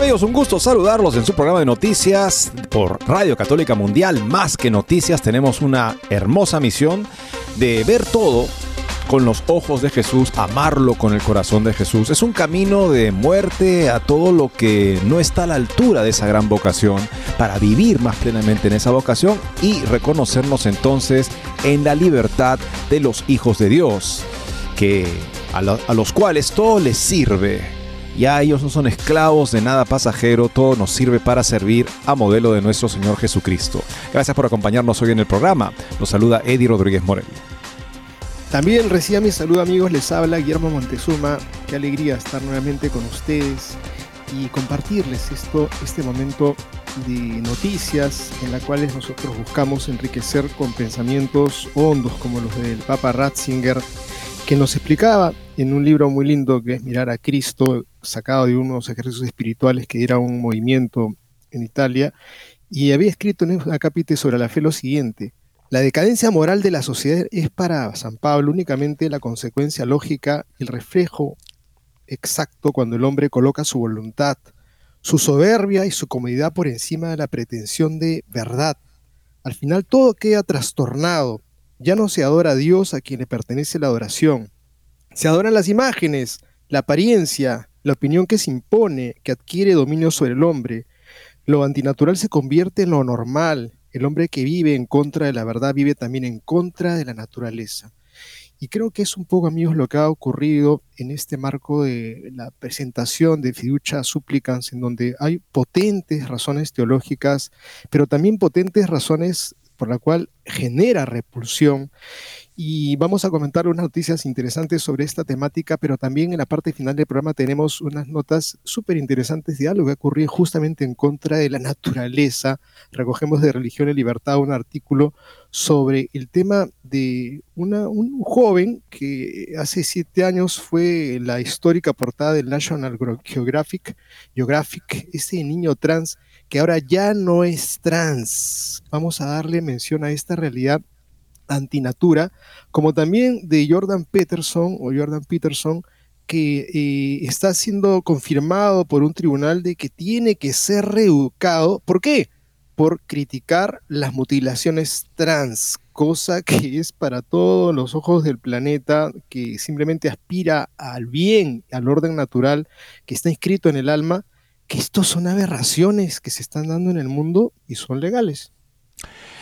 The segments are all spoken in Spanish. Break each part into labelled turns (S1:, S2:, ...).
S1: Amigos, un gusto saludarlos en su programa de noticias por Radio Católica Mundial. Más que noticias, tenemos una hermosa misión de ver todo con los ojos de Jesús, amarlo con el corazón de Jesús. Es un camino de muerte a todo lo que no está a la altura de esa gran vocación para vivir más plenamente en esa vocación y reconocernos entonces en la libertad de los hijos de Dios, que a, a los cuales todo les sirve ya ellos no son esclavos de nada pasajero, todo nos sirve para servir a modelo de nuestro Señor Jesucristo. Gracias por acompañarnos hoy en el programa. Nos saluda Eddie Rodríguez Morel.
S2: También reciba mi saludo amigos, les habla Guillermo Montezuma. Qué alegría estar nuevamente con ustedes y compartirles esto, este momento de noticias en las cuales nosotros buscamos enriquecer con pensamientos hondos como los del Papa Ratzinger, que nos explicaba en un libro muy lindo que es Mirar a Cristo, sacado de unos ejercicios espirituales que era un movimiento en Italia, y había escrito en un capítulo sobre la fe lo siguiente, la decadencia moral de la sociedad es para San Pablo únicamente la consecuencia lógica, el reflejo exacto cuando el hombre coloca su voluntad, su soberbia y su comodidad por encima de la pretensión de verdad. Al final todo queda trastornado, ya no se adora a Dios a quien le pertenece la adoración, se adoran las imágenes, la apariencia, la opinión que se impone, que adquiere dominio sobre el hombre. Lo antinatural se convierte en lo normal, el hombre que vive en contra de la verdad vive también en contra de la naturaleza. Y creo que es un poco, amigos, lo que ha ocurrido en este marco de la presentación de Fiducia Supplicans, en donde hay potentes razones teológicas, pero también potentes razones por la cual genera repulsión y vamos a comentar unas noticias interesantes sobre esta temática, pero también en la parte final del programa tenemos unas notas súper interesantes de algo que ocurrió justamente en contra de la naturaleza. Recogemos de Religión y Libertad un artículo sobre el tema de un joven que hace siete años fue la histórica portada del National Geographic, Geographic, ese niño trans que ahora ya no es trans. Vamos a darle mención a esta realidad antinatura, como también de Jordan Peterson o Jordan Peterson, que eh, está siendo confirmado por un tribunal de que tiene que ser reeducado. ¿Por qué? Por criticar las mutilaciones trans, cosa que es para todos los ojos del planeta, que simplemente aspira al bien, al orden natural que está inscrito en el alma, que estos son aberraciones que se están dando en el mundo y son legales.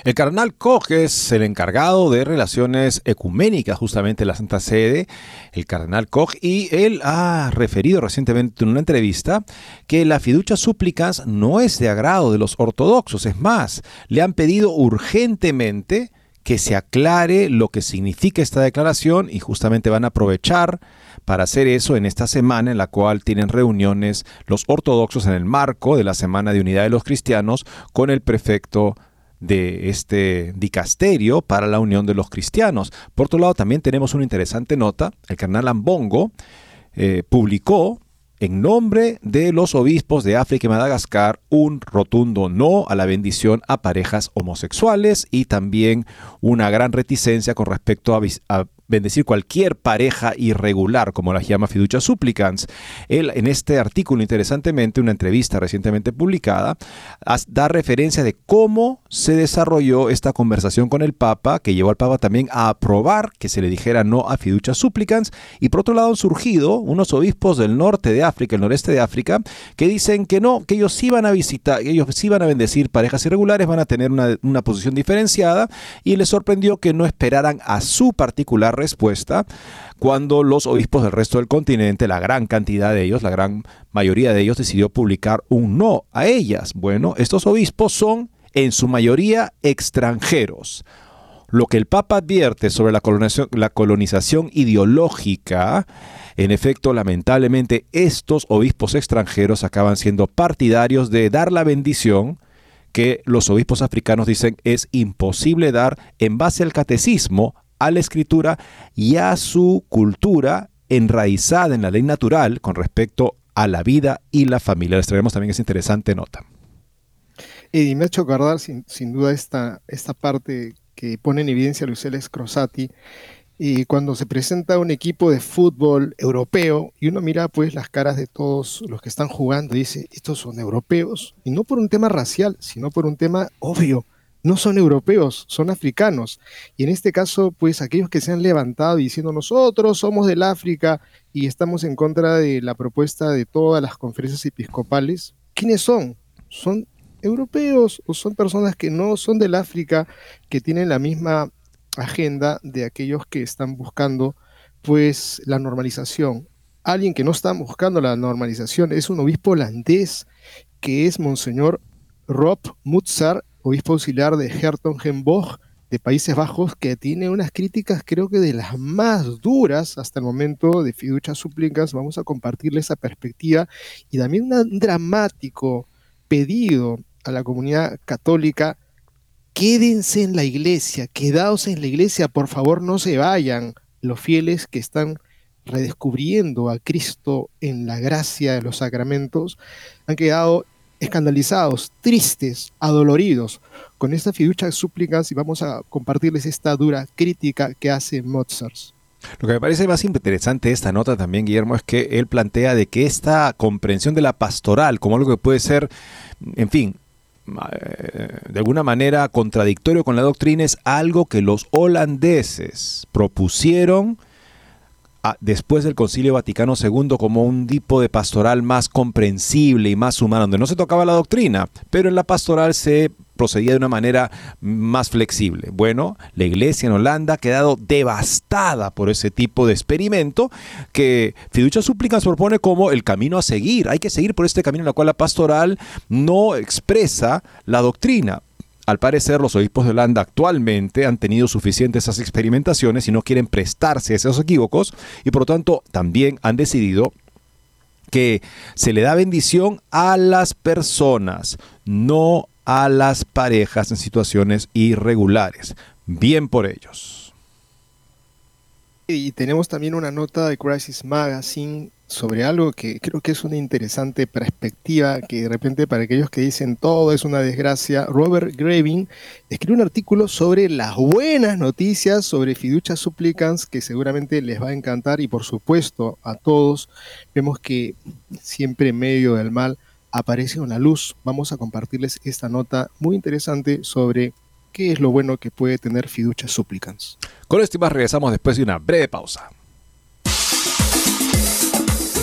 S1: El cardenal Koch es el encargado de relaciones ecuménicas justamente en la Santa Sede, el cardenal Koch, y él ha referido recientemente en una entrevista que la fiducia súplicas no es de agrado de los ortodoxos, es más, le han pedido urgentemente que se aclare lo que significa esta declaración y justamente van a aprovechar para hacer eso en esta semana en la cual tienen reuniones los ortodoxos en el marco de la Semana de Unidad de los Cristianos con el prefecto de este dicasterio para la unión de los cristianos. Por otro lado, también tenemos una interesante nota. El carnal Ambongo eh, publicó en nombre de los obispos de África y Madagascar un rotundo no a la bendición a parejas homosexuales y también una gran reticencia con respecto a, a bendecir cualquier pareja irregular, como la llama Fiducia Supplicans. Él, en este artículo, interesantemente, una entrevista recientemente publicada, da referencia de cómo se desarrolló esta conversación con el Papa, que llevó al Papa también a aprobar que se le dijera no a Fiducia Supplicans, y por otro lado han surgido unos obispos del norte de África, el noreste de África, que dicen que no, que ellos sí van a visitar, ellos sí van a bendecir parejas irregulares, van a tener una, una posición diferenciada y les sorprendió que no esperaran a su particular respuesta cuando los obispos del resto del continente, la gran cantidad de ellos, la gran mayoría de ellos decidió publicar un no a ellas. Bueno, estos obispos son en su mayoría extranjeros. Lo que el Papa advierte sobre la colonización, la colonización ideológica, en efecto, lamentablemente, estos obispos extranjeros acaban siendo partidarios de dar la bendición que los obispos africanos dicen es imposible dar en base al catecismo a la escritura y a su cultura enraizada en la ley natural con respecto a la vida y la familia. Les traemos también esa interesante nota.
S2: Y me ha hecho acordar sin, duda esta, esta parte que pone en evidencia Luis Crosati, y cuando se presenta un equipo de fútbol europeo y uno mira pues las caras de todos los que están jugando dice, estos son europeos, y no por un tema racial, sino por un tema obvio, no son europeos, son africanos. Y en este caso, pues aquellos que se han levantado diciendo nosotros somos del África y estamos en contra de la propuesta de todas las conferencias episcopales, ¿quiénes son? Son europeos o son personas que no son del África, que tienen la misma agenda de aquellos que están buscando pues la normalización. Alguien que no está buscando la normalización es un obispo holandés que es Monseñor Rob Mutzar obispo auxiliar de Hertogenbosch de Países Bajos, que tiene unas críticas creo que de las más duras hasta el momento de fiducia súplicas. Vamos a compartirle esa perspectiva y también un dramático pedido a la comunidad católica. Quédense en la iglesia, quedaos en la iglesia, por favor no se vayan los fieles que están redescubriendo a Cristo en la gracia de los sacramentos, han quedado escandalizados, tristes, adoloridos con esta fiducia súplicas y vamos a compartirles esta dura crítica que hace Mozart.
S1: Lo que me parece más interesante de esta nota también, Guillermo, es que él plantea de que esta comprensión de la pastoral como algo que puede ser, en fin, eh, de alguna manera contradictorio con la doctrina es algo que los holandeses propusieron después del Concilio Vaticano II como un tipo de pastoral más comprensible y más humano, donde no se tocaba la doctrina, pero en la pastoral se procedía de una manera más flexible. Bueno, la iglesia en Holanda ha quedado devastada por ese tipo de experimento que Fiducia Súplicas propone como el camino a seguir. Hay que seguir por este camino en el cual la pastoral no expresa la doctrina. Al parecer, los obispos de Holanda actualmente han tenido suficientes experimentaciones y no quieren prestarse a esos equívocos y por lo tanto también han decidido que se le da bendición a las personas, no a las parejas en situaciones irregulares. Bien por ellos.
S2: Y tenemos también una nota de Crisis Magazine sobre algo que creo que es una interesante perspectiva, que de repente para aquellos que dicen todo es una desgracia, Robert Graving escribe un artículo sobre las buenas noticias sobre fiducia supplicans que seguramente les va a encantar y por supuesto a todos vemos que siempre en medio del mal aparece una luz. Vamos a compartirles esta nota muy interesante sobre qué es lo bueno que puede tener fiducia supplicans.
S1: Con esto más regresamos después de una breve pausa.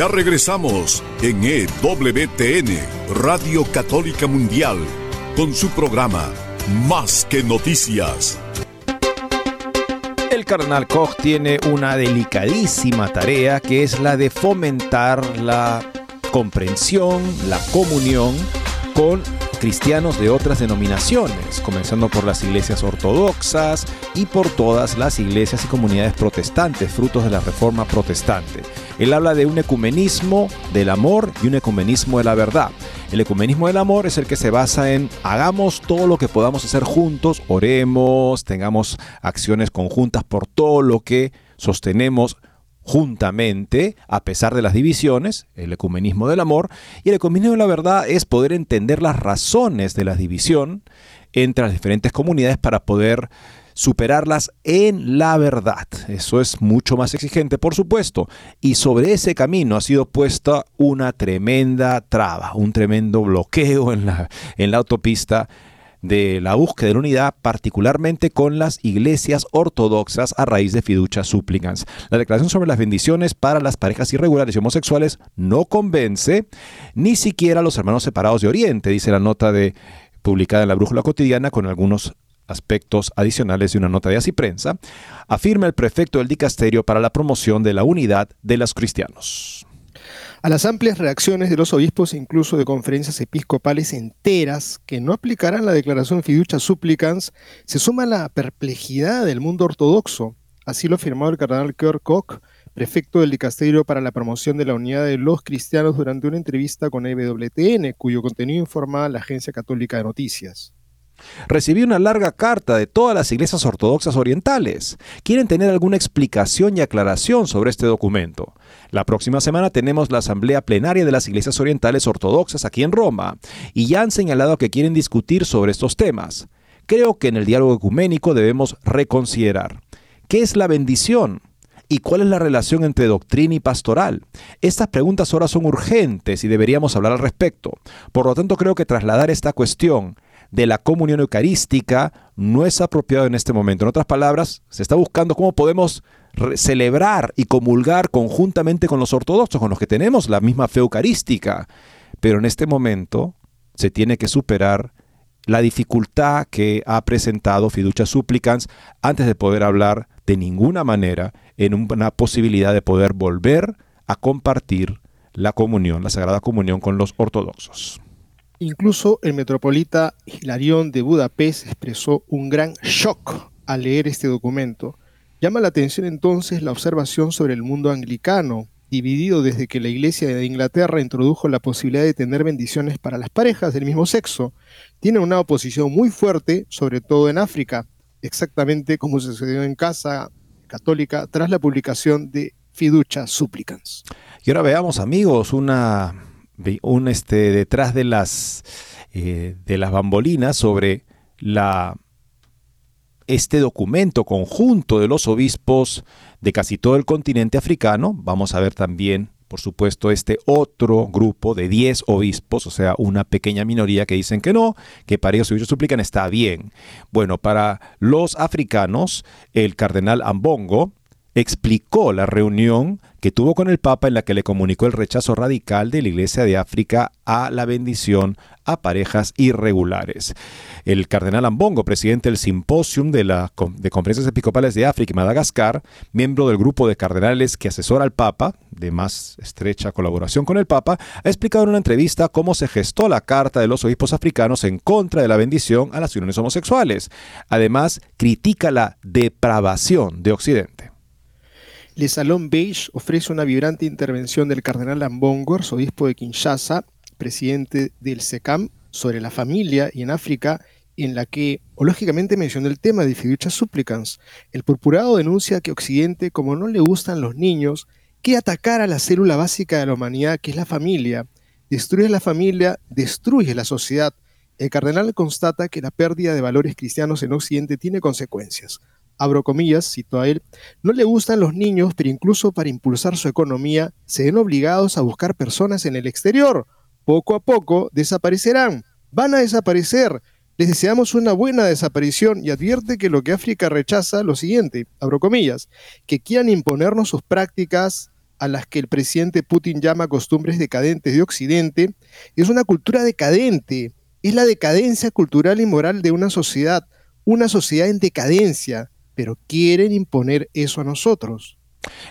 S3: Ya regresamos en EWTN, Radio Católica Mundial, con su programa Más que Noticias.
S1: El cardenal Koch tiene una delicadísima tarea que es la de fomentar la comprensión, la comunión con cristianos de otras denominaciones, comenzando por las iglesias ortodoxas y por todas las iglesias y comunidades protestantes, frutos de la reforma protestante. Él habla de un ecumenismo del amor y un ecumenismo de la verdad. El ecumenismo del amor es el que se basa en hagamos todo lo que podamos hacer juntos, oremos, tengamos acciones conjuntas por todo lo que sostenemos juntamente, a pesar de las divisiones, el ecumenismo del amor, y el ecumenismo de la verdad es poder entender las razones de la división entre las diferentes comunidades para poder superarlas en la verdad. Eso es mucho más exigente, por supuesto. Y sobre ese camino ha sido puesta una tremenda traba, un tremendo bloqueo en la, en la autopista de la búsqueda de la unidad, particularmente con las iglesias ortodoxas a raíz de fiducia súplicas. La declaración sobre las bendiciones para las parejas irregulares y homosexuales no convence ni siquiera a los hermanos separados de Oriente, dice la nota de publicada en la Brújula Cotidiana con algunos aspectos adicionales de una nota de Así Prensa, afirma el prefecto del dicasterio para la promoción de la unidad de los cristianos.
S2: A las amplias reacciones de los obispos incluso de conferencias episcopales enteras que no aplicarán la declaración fiducia supplicans, se suma la perplejidad del mundo ortodoxo. Así lo afirmó el cardenal Kurt Koch, prefecto del dicasterio para la promoción de la unidad de los cristianos durante una entrevista con EWTN, cuyo contenido informa la Agencia Católica de Noticias.
S1: Recibí una larga carta de todas las iglesias ortodoxas orientales. Quieren tener alguna explicación y aclaración sobre este documento. La próxima semana tenemos la asamblea plenaria de las iglesias orientales ortodoxas aquí en Roma y ya han señalado que quieren discutir sobre estos temas. Creo que en el diálogo ecuménico debemos reconsiderar qué es la bendición y cuál es la relación entre doctrina y pastoral. Estas preguntas ahora son urgentes y deberíamos hablar al respecto. Por lo tanto, creo que trasladar esta cuestión de la comunión eucarística no es apropiado en este momento. En otras palabras, se está buscando cómo podemos celebrar y comulgar conjuntamente con los ortodoxos, con los que tenemos la misma fe eucarística. Pero en este momento se tiene que superar la dificultad que ha presentado Fiducia Supplicans antes de poder hablar de ninguna manera en una posibilidad de poder volver a compartir la comunión, la Sagrada Comunión con los ortodoxos.
S2: Incluso el metropolita Hilarión de Budapest expresó un gran shock al leer este documento. Llama la atención entonces la observación sobre el mundo anglicano, dividido desde que la Iglesia de Inglaterra introdujo la posibilidad de tener bendiciones para las parejas del mismo sexo. Tiene una oposición muy fuerte, sobre todo en África, exactamente como sucedió en Casa Católica tras la publicación de Fiducia Supplicans.
S1: Y ahora veamos, amigos, una un este, detrás de las, eh, de las bambolinas sobre la, este documento conjunto de los obispos de casi todo el continente africano. Vamos a ver también, por supuesto, este otro grupo de 10 obispos, o sea, una pequeña minoría que dicen que no, que para ellos ellos suplican está bien. Bueno, para los africanos, el cardenal Ambongo, explicó la reunión que tuvo con el Papa en la que le comunicó el rechazo radical de la Iglesia de África a la bendición a parejas irregulares. El cardenal Ambongo, presidente del Simposium de, la, de Conferencias Episcopales de África y Madagascar, miembro del grupo de cardenales que asesora al Papa, de más estrecha colaboración con el Papa, ha explicado en una entrevista cómo se gestó la Carta de los Obispos Africanos en contra de la bendición a las uniones homosexuales. Además, critica la depravación de Occidente.
S2: Le Salon Beige ofrece una vibrante intervención del cardenal Ambongo, arzobispo de Kinshasa, presidente del SECAM, sobre la familia y en África, en la que, lógicamente, mencionó el tema de fiducia supplicans. El purpurado denuncia que Occidente, como no le gustan los niños, quiere atacar a la célula básica de la humanidad, que es la familia. Destruye la familia, destruye la sociedad. El cardenal constata que la pérdida de valores cristianos en Occidente tiene consecuencias abro comillas, cito a él, no le gustan los niños, pero incluso para impulsar su economía se ven obligados a buscar personas en el exterior. Poco a poco desaparecerán, van a desaparecer. Les deseamos una buena desaparición y advierte que lo que África rechaza, lo siguiente, abro comillas, que quieran imponernos sus prácticas a las que el presidente Putin llama costumbres decadentes de Occidente, es una cultura decadente, es la decadencia cultural y moral de una sociedad, una sociedad en decadencia, pero quieren imponer eso a nosotros.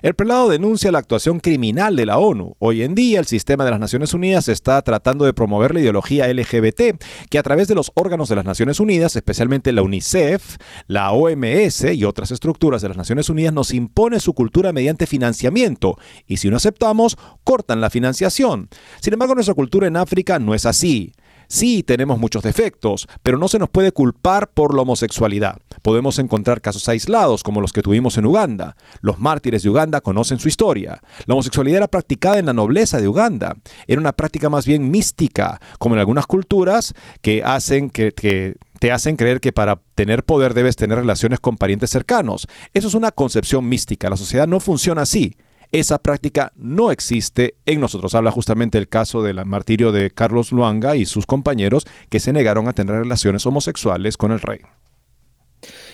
S1: El prelado denuncia la actuación criminal de la ONU. Hoy en día el sistema de las Naciones Unidas está tratando de promover la ideología LGBT, que a través de los órganos de las Naciones Unidas, especialmente la UNICEF, la OMS y otras estructuras de las Naciones Unidas, nos impone su cultura mediante financiamiento. Y si no aceptamos, cortan la financiación. Sin embargo, nuestra cultura en África no es así. Sí, tenemos muchos defectos, pero no se nos puede culpar por la homosexualidad. Podemos encontrar casos aislados como los que tuvimos en Uganda. Los mártires de Uganda conocen su historia. La homosexualidad era practicada en la nobleza de Uganda. Era una práctica más bien mística, como en algunas culturas que hacen que, te hacen creer que para tener poder debes tener relaciones con parientes cercanos. Eso es una concepción mística. La sociedad no funciona así. Esa práctica no existe en nosotros. Habla justamente el caso del martirio de Carlos Luanga y sus compañeros que se negaron a tener relaciones homosexuales con el rey.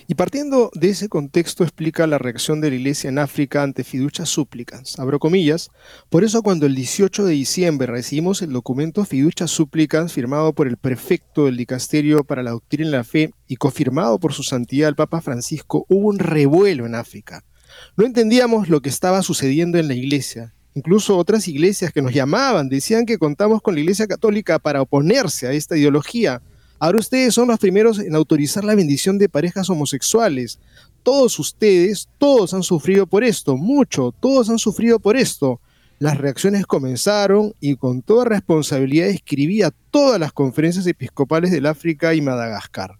S2: Y partiendo de ese contexto explica la reacción de la iglesia en África ante fiducias súplicas. Abro comillas. Por eso cuando el 18 de diciembre recibimos el documento fiducias súplicas firmado por el prefecto del dicasterio para la doctrina y la fe y confirmado por su santidad el Papa Francisco, hubo un revuelo en África. No entendíamos lo que estaba sucediendo en la iglesia. Incluso otras iglesias que nos llamaban decían que contamos con la Iglesia Católica para oponerse a esta ideología. Ahora ustedes son los primeros en autorizar la bendición de parejas homosexuales. Todos ustedes, todos han sufrido por esto, mucho, todos han sufrido por esto. Las reacciones comenzaron y con toda responsabilidad escribí a todas las conferencias episcopales del África y Madagascar.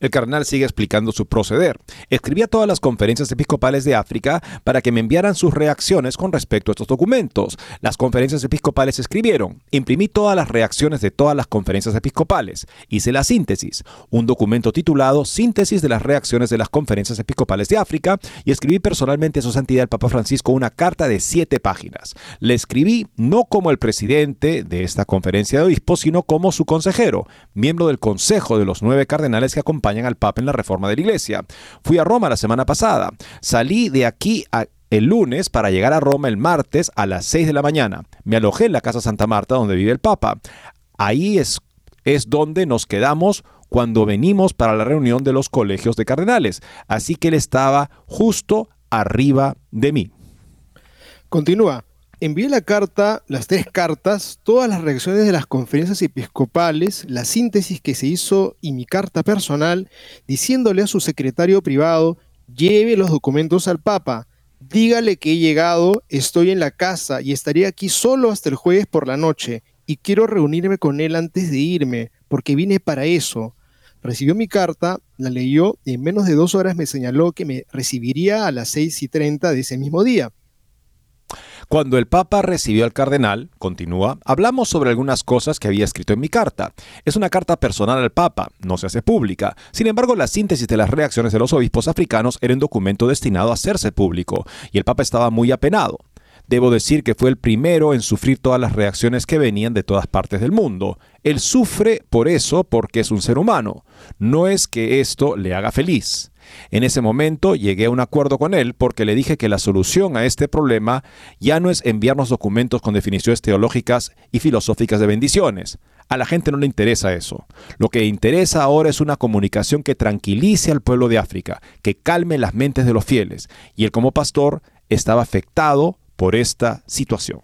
S1: El cardenal sigue explicando su proceder. Escribí a todas las conferencias episcopales de África para que me enviaran sus reacciones con respecto a estos documentos. Las conferencias episcopales escribieron. Imprimí todas las reacciones de todas las conferencias episcopales. Hice la síntesis, un documento titulado Síntesis de las reacciones de las conferencias episcopales de África y escribí personalmente a su santidad el Papa Francisco una carta de siete páginas. Le escribí no como el presidente de esta conferencia de obispos, sino como su consejero, miembro del consejo de los nueve cardenales que acompañan al Papa en la reforma de la Iglesia. Fui a Roma la semana pasada. Salí de aquí el lunes para llegar a Roma el martes a las 6 de la mañana. Me alojé en la Casa Santa Marta donde vive el Papa. Ahí es, es donde nos quedamos cuando venimos para la reunión de los colegios de cardenales. Así que él estaba justo arriba de mí.
S2: Continúa envié la carta, las tres cartas, todas las reacciones de las conferencias episcopales, la síntesis que se hizo y mi carta personal, diciéndole a su secretario privado, lleve los documentos al Papa, dígale que he llegado, estoy en la casa y estaré aquí solo hasta el jueves por la noche y quiero reunirme con él antes de irme, porque vine para eso. Recibió mi carta, la leyó y en menos de dos horas me señaló que me recibiría a las seis y treinta de ese mismo día.
S1: Cuando el Papa recibió al cardenal, continúa, hablamos sobre algunas cosas que había escrito en mi carta. Es una carta personal al Papa, no se hace pública. Sin embargo, la síntesis de las reacciones de los obispos africanos era un documento destinado a hacerse público, y el Papa estaba muy apenado. Debo decir que fue el primero en sufrir todas las reacciones que venían de todas partes del mundo. Él sufre por eso porque es un ser humano. No es que esto le haga feliz. En ese momento llegué a un acuerdo con él porque le dije que la solución a este problema ya no es enviarnos documentos con definiciones teológicas y filosóficas de bendiciones. A la gente no le interesa eso. Lo que interesa ahora es una comunicación que tranquilice al pueblo de África, que calme las mentes de los fieles. Y él como pastor estaba afectado por esta situación.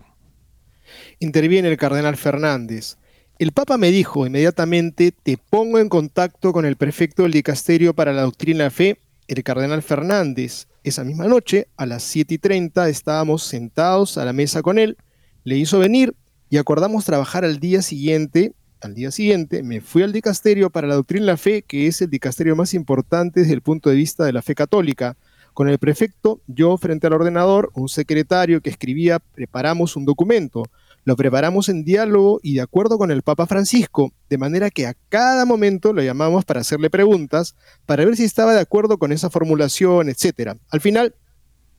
S2: Interviene el cardenal Fernández. El Papa me dijo inmediatamente, te pongo en contacto con el prefecto del dicasterio para la doctrina de fe, el cardenal Fernández. Esa misma noche, a las 7 y 30, estábamos sentados a la mesa con él, le hizo venir y acordamos trabajar al día siguiente. Al día siguiente me fui al dicasterio para la doctrina de la fe, que es el dicasterio más importante desde el punto de vista de la fe católica. Con el prefecto, yo frente al ordenador, un secretario que escribía, preparamos un documento lo preparamos en diálogo y de acuerdo con el Papa Francisco, de manera que a cada momento lo llamamos para hacerle preguntas, para ver si estaba de acuerdo con esa formulación, etc. Al final,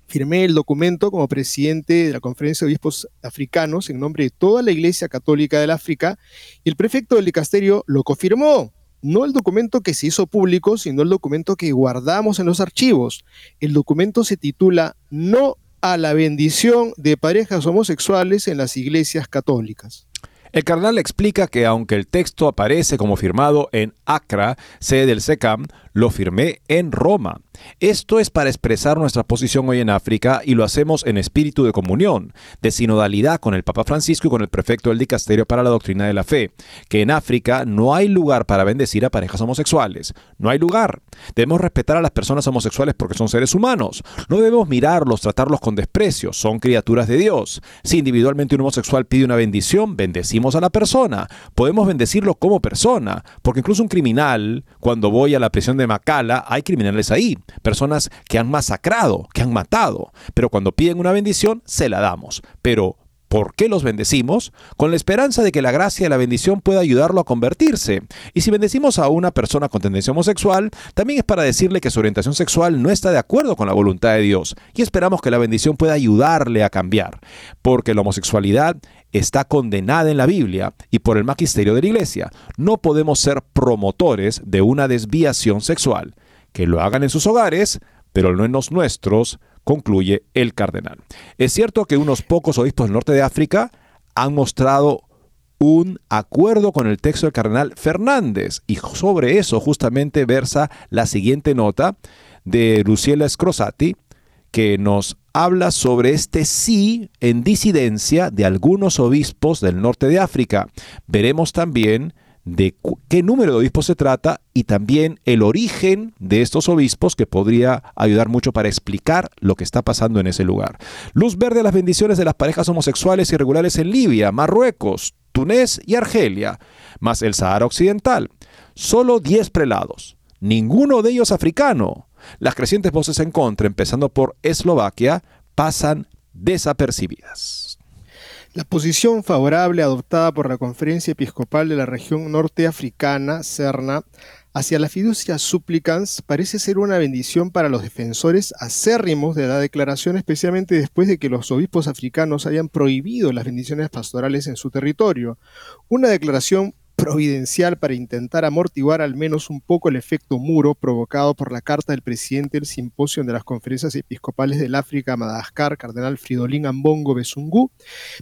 S2: firmé el documento como presidente de la Conferencia de Obispos Africanos en nombre de toda la Iglesia Católica del África y el prefecto del dicasterio lo confirmó. No el documento que se hizo público, sino el documento que guardamos en los archivos. El documento se titula No a la bendición de parejas homosexuales en las iglesias católicas.
S1: El cardenal explica que aunque el texto aparece como firmado en Acra, sede del SECAM, lo firmé en Roma. Esto es para expresar nuestra posición hoy en África y lo hacemos en espíritu de comunión, de sinodalidad con el Papa Francisco y con el prefecto del Dicasterio para la Doctrina de la Fe, que en África no hay lugar para bendecir a parejas homosexuales. No hay lugar. Debemos respetar a las personas homosexuales porque son seres humanos. No debemos mirarlos, tratarlos con desprecio. Son criaturas de Dios. Si individualmente un homosexual pide una bendición, bendecimos a la persona. Podemos bendecirlo como persona, porque incluso un criminal, cuando voy a la prisión de Macala, hay criminales ahí, personas que han masacrado, que han matado, pero cuando piden una bendición, se la damos. Pero ¿Por qué los bendecimos? Con la esperanza de que la gracia y la bendición pueda ayudarlo a convertirse. Y si bendecimos a una persona con tendencia homosexual, también es para decirle que su orientación sexual no está de acuerdo con la voluntad de Dios. Y esperamos que la bendición pueda ayudarle a cambiar. Porque la homosexualidad está condenada en la Biblia y por el magisterio de la Iglesia. No podemos ser promotores de una desviación sexual. Que lo hagan en sus hogares, pero no en los nuestros, concluye el cardenal. Es cierto que unos pocos obispos del norte de África han mostrado un acuerdo con el texto del cardenal Fernández y sobre eso justamente versa la siguiente nota de Luciela Scrosati que nos habla sobre este sí en disidencia de algunos obispos del norte de África. Veremos también de qué número de obispos se trata y también el origen de estos obispos que podría ayudar mucho para explicar lo que está pasando en ese lugar. Luz verde las bendiciones de las parejas homosexuales irregulares en Libia, Marruecos, Túnez y Argelia, más el Sahara Occidental. Solo 10 prelados, ninguno de ellos africano. Las crecientes voces en contra, empezando por Eslovaquia, pasan desapercibidas.
S2: La posición favorable adoptada por la Conferencia Episcopal de la región norteafricana, CERNA, hacia la fiducia supplicans parece ser una bendición para los defensores acérrimos de la declaración, especialmente después de que los obispos africanos hayan prohibido las bendiciones pastorales en su territorio. Una declaración providencial para intentar amortiguar al menos un poco el efecto muro provocado por la carta del presidente del Simposio de las Conferencias Episcopales del África, Madagascar, Cardenal Fridolin Ambongo Besungú,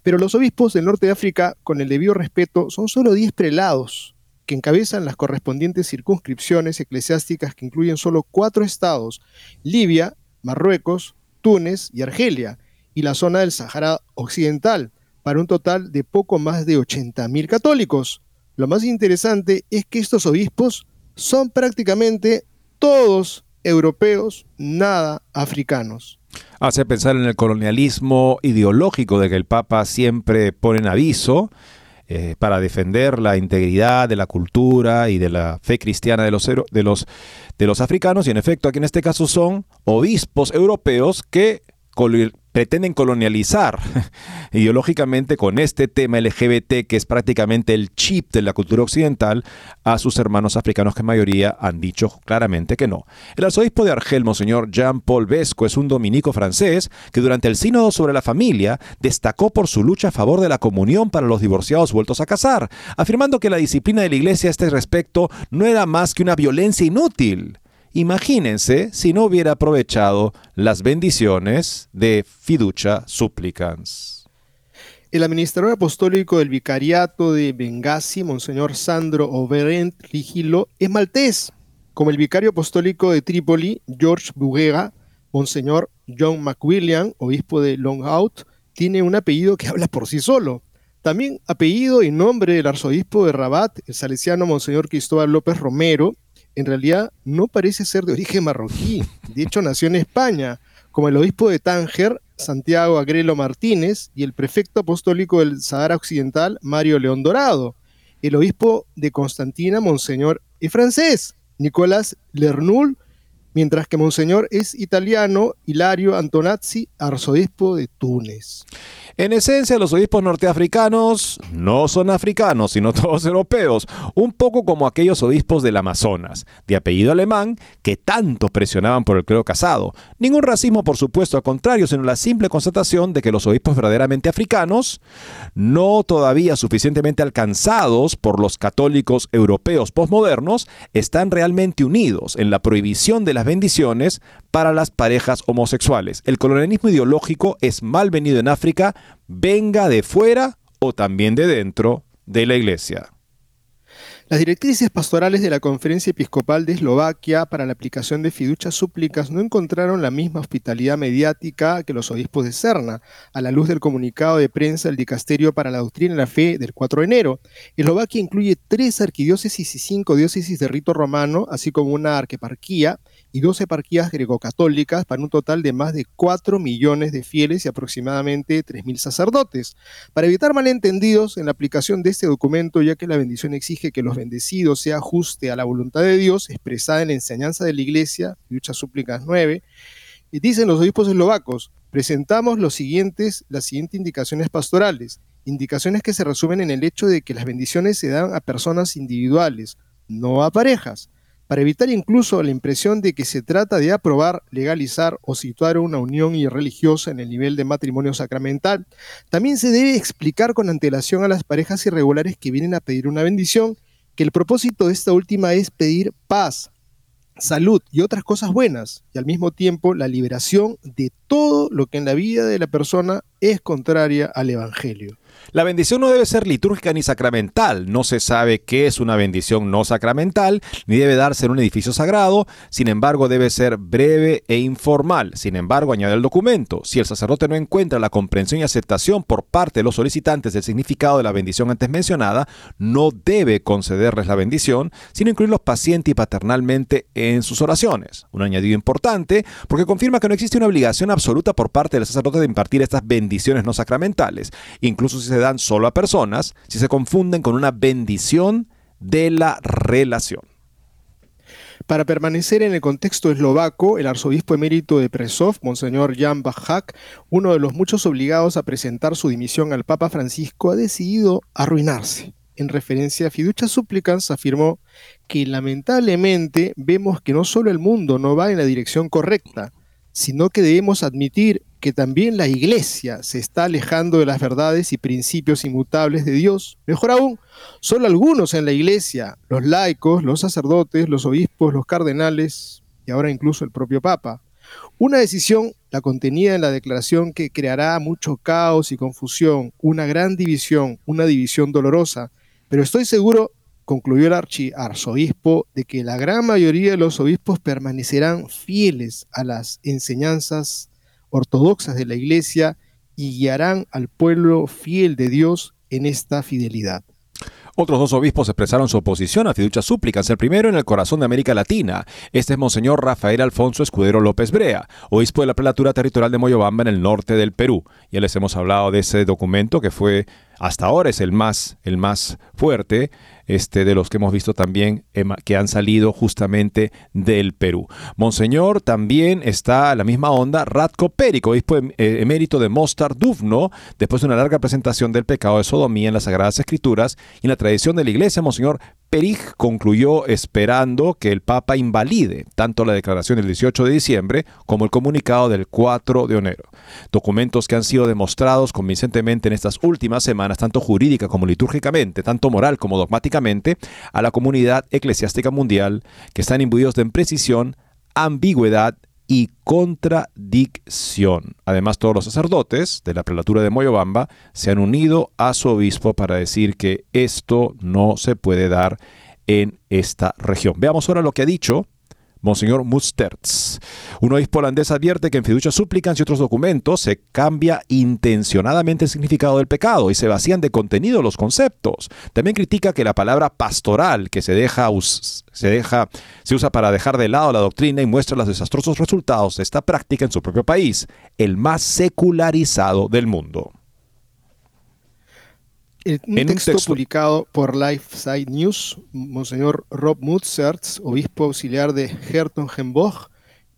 S2: pero los obispos del norte de África, con el debido respeto, son solo 10 prelados que encabezan las correspondientes circunscripciones eclesiásticas que incluyen solo cuatro estados, Libia, Marruecos, Túnez y Argelia, y la zona del Sahara Occidental, para un total de poco más de 80.000 católicos. Lo más interesante es que estos obispos son prácticamente todos europeos, nada africanos.
S1: Hace pensar en el colonialismo ideológico de que el Papa siempre pone en aviso eh, para defender la integridad de la cultura y de la fe cristiana de los, de, los, de los africanos. Y en efecto, aquí en este caso son obispos europeos que pretenden colonializar ideológicamente con este tema LGBT, que es prácticamente el chip de la cultura occidental, a sus hermanos africanos que en mayoría han dicho claramente que no. El arzobispo de Argel, Monseñor Jean-Paul Vesco, es un dominico francés que durante el sínodo sobre la familia destacó por su lucha a favor de la comunión para los divorciados vueltos a casar, afirmando que la disciplina de la iglesia a este respecto no era más que una violencia inútil. Imagínense si no hubiera aprovechado las bendiciones de Fiducia Supplicans.
S2: El administrador apostólico del vicariato de Benghazi, Monseñor Sandro Oberent Rigilo, es maltés, como el vicario apostólico de Trípoli, George Bugega, Monseñor John McWilliam, obispo de Longout, tiene un apellido que habla por sí solo. También apellido y nombre del arzobispo de Rabat, el salesiano Monseñor Cristóbal López Romero, en realidad no parece ser de origen marroquí. De hecho, nació en España, como el obispo de Tánger, Santiago Agrelo Martínez, y el prefecto apostólico del Sahara Occidental, Mario León Dorado. El obispo de Constantina, Monseñor, es francés, Nicolás Lernul, mientras que Monseñor es italiano, Hilario Antonazzi, arzobispo de Túnez.
S1: En esencia, los obispos norteafricanos no son africanos, sino todos europeos, un poco como aquellos obispos del Amazonas, de apellido alemán, que tanto presionaban por el clero casado. Ningún racismo, por supuesto, al contrario, sino la simple constatación de que los obispos verdaderamente africanos, no todavía suficientemente alcanzados por los católicos europeos postmodernos, están realmente unidos en la prohibición de las bendiciones para las parejas homosexuales. El colonialismo ideológico es mal venido en África, venga de fuera o también de dentro de la iglesia.
S2: Las directrices pastorales de la Conferencia Episcopal de Eslovaquia para la aplicación de fiduchas súplicas no encontraron la misma hospitalidad mediática que los obispos de Cerna, a la luz del comunicado de prensa del Dicasterio para la Doctrina y la Fe del 4 de enero. Eslovaquia incluye tres arquidiócesis y cinco diócesis de rito romano, así como una arqueparquía, y dos eparquías grecocatólicas para un total de más de 4 millones de fieles y aproximadamente 3.000 sacerdotes. Para evitar malentendidos en la aplicación de este documento, ya que la bendición exige que los bendecidos se ajuste a la voluntad de Dios expresada en la enseñanza de la Iglesia, Luchas Súplicas 9, y dicen los obispos eslovacos, presentamos los siguientes, las siguientes indicaciones pastorales, indicaciones que se resumen en el hecho de que las bendiciones se dan a personas individuales, no a parejas para evitar incluso la impresión de que se trata de aprobar, legalizar o situar una unión irreligiosa en el nivel de matrimonio sacramental, también se debe explicar con antelación a las parejas irregulares que vienen a pedir una bendición que el propósito de esta última es pedir paz, salud y otras cosas buenas, y al mismo tiempo la liberación de todo lo que en la vida de la persona es contraria al Evangelio.
S1: La bendición no debe ser litúrgica ni sacramental. No se sabe qué es una bendición no sacramental, ni debe darse en un edificio sagrado. Sin embargo, debe ser breve e informal. Sin embargo, añade el documento, si el sacerdote no encuentra la comprensión y aceptación por parte de los solicitantes del significado de la bendición antes mencionada, no debe concederles la bendición, sino incluirlos paciente y paternalmente en sus oraciones. Un añadido importante, porque confirma que no existe una obligación absoluta por parte del sacerdote de impartir estas bendiciones no sacramentales, incluso si se dan solo a personas si se confunden con una bendición de la relación.
S2: Para permanecer en el contexto eslovaco, el arzobispo emérito de Presov, Monseñor Jan Bajak, uno de los muchos obligados a presentar su dimisión al Papa Francisco, ha decidido arruinarse. En referencia a Fiducia Supplicans, afirmó que lamentablemente vemos que no solo el mundo no va en la dirección correcta, sino que debemos admitir que también la iglesia se está alejando de las verdades y principios inmutables de Dios. Mejor aún, solo algunos en la iglesia, los laicos, los sacerdotes, los obispos, los cardenales y ahora incluso el propio Papa. Una decisión, la contenida en la declaración, que creará mucho caos y confusión, una gran división, una división dolorosa, pero estoy seguro concluyó el archiarzobispo de que la gran mayoría de los obispos permanecerán fieles a las enseñanzas ortodoxas de la Iglesia y guiarán al pueblo fiel de Dios en esta fidelidad.
S1: Otros dos obispos expresaron su oposición a fiducia súplicas. El primero en el corazón de América Latina. Este es Monseñor Rafael Alfonso Escudero López Brea, obispo de la prelatura territorial de Moyobamba en el norte del Perú. Ya les hemos hablado de ese documento que fue hasta ahora es el más, el más fuerte este, de los que hemos visto también que han salido justamente del Perú. Monseñor también está a la misma onda Radko Perico, obispo em, eh, emérito de Mostar Duvno, después de una larga presentación del pecado de sodomía en las Sagradas Escrituras y en la tradición de la Iglesia, Monseñor Perich concluyó esperando que el Papa invalide tanto la declaración del 18 de diciembre como el comunicado del 4 de enero. Documentos que han sido demostrados convincentemente en estas últimas semanas, tanto jurídica como litúrgicamente, tanto moral como dogmáticamente, a la comunidad eclesiástica mundial, que están imbuidos de imprecisión, ambigüedad y contradicción. Además, todos los sacerdotes de la prelatura de Moyobamba se han unido a su obispo para decir que esto no se puede dar en esta región. Veamos ahora lo que ha dicho Monseñor Mustertz. Un obispo holandés advierte que en fiducia súplicas y otros documentos se cambia intencionadamente el significado del pecado y se vacían de contenido los conceptos. También critica que la palabra pastoral que se deja, se usa para dejar de lado la doctrina y muestra los desastrosos resultados de esta práctica en su propio país, el más secularizado del mundo.
S2: En un, texto, publicado por Lifeside News, Monseñor Rob Mutzertz, obispo auxiliar de Hertogenbosch,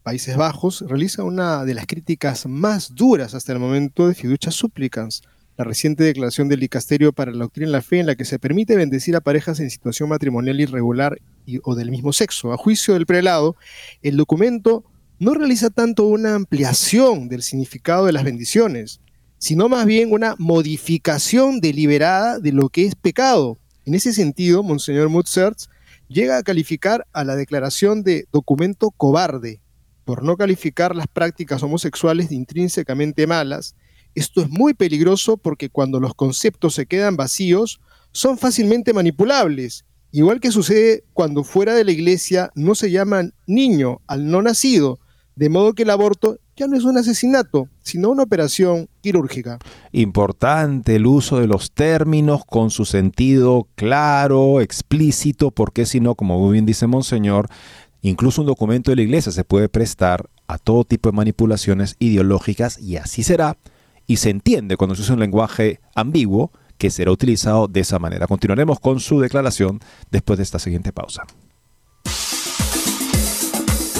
S2: Países Bajos, realiza una de las críticas más duras hasta el momento de Fiducia Supplicans, la reciente declaración del Dicasterio para la Doctrina en la Fe en la que se permite bendecir a parejas en situación matrimonial irregular o del mismo sexo. A juicio del prelado, el documento no realiza tanto una ampliación del significado de las bendiciones, sino más bien una modificación deliberada de lo que es pecado. En ese sentido, Monseñor Mutzertz llega a calificar a la declaración de documento cobarde por no calificar las prácticas homosexuales de intrínsecamente malas. Esto es muy peligroso porque cuando los conceptos se quedan vacíos, son fácilmente manipulables, igual que sucede cuando fuera de la iglesia no se llama niño al no nacido, de modo que el aborto ya no es un asesinato, sino una operación quirúrgica.
S1: Importante el uso de los términos con su sentido claro, explícito, porque si no, como bien dice Monseñor, incluso un documento de la iglesia se puede prestar a todo tipo de manipulaciones ideológicas y así será, y se entiende cuando se usa un lenguaje ambiguo que será utilizado de esa manera. Continuaremos con su declaración después de esta siguiente pausa.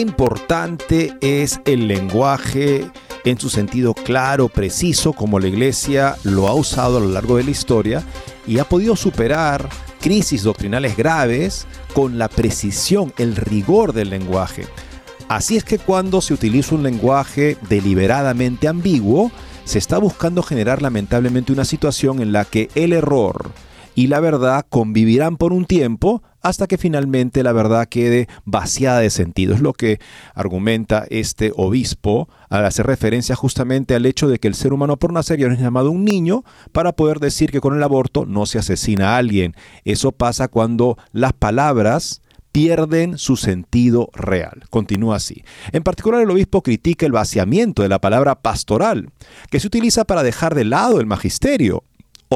S1: Importante es el lenguaje en su sentido claro, preciso, como la Iglesia lo ha usado a lo largo de la historia y ha podido superar crisis doctrinales graves con la precisión, el rigor del lenguaje. Así es que cuando se utiliza un lenguaje deliberadamente ambiguo, se está buscando generar lamentablemente una situación en la que el error y la verdad convivirán por un tiempo hasta que finalmente la verdad quede vaciada de sentido. Es lo que argumenta este obispo al hacer referencia justamente al hecho de que el ser humano por nacer ya no es llamado un niño para poder decir que con el aborto no se asesina a alguien. Eso pasa cuando las palabras pierden su sentido real. Continúa así. En particular el obispo critica el vaciamiento de la palabra pastoral, que se utiliza para dejar de lado el magisterio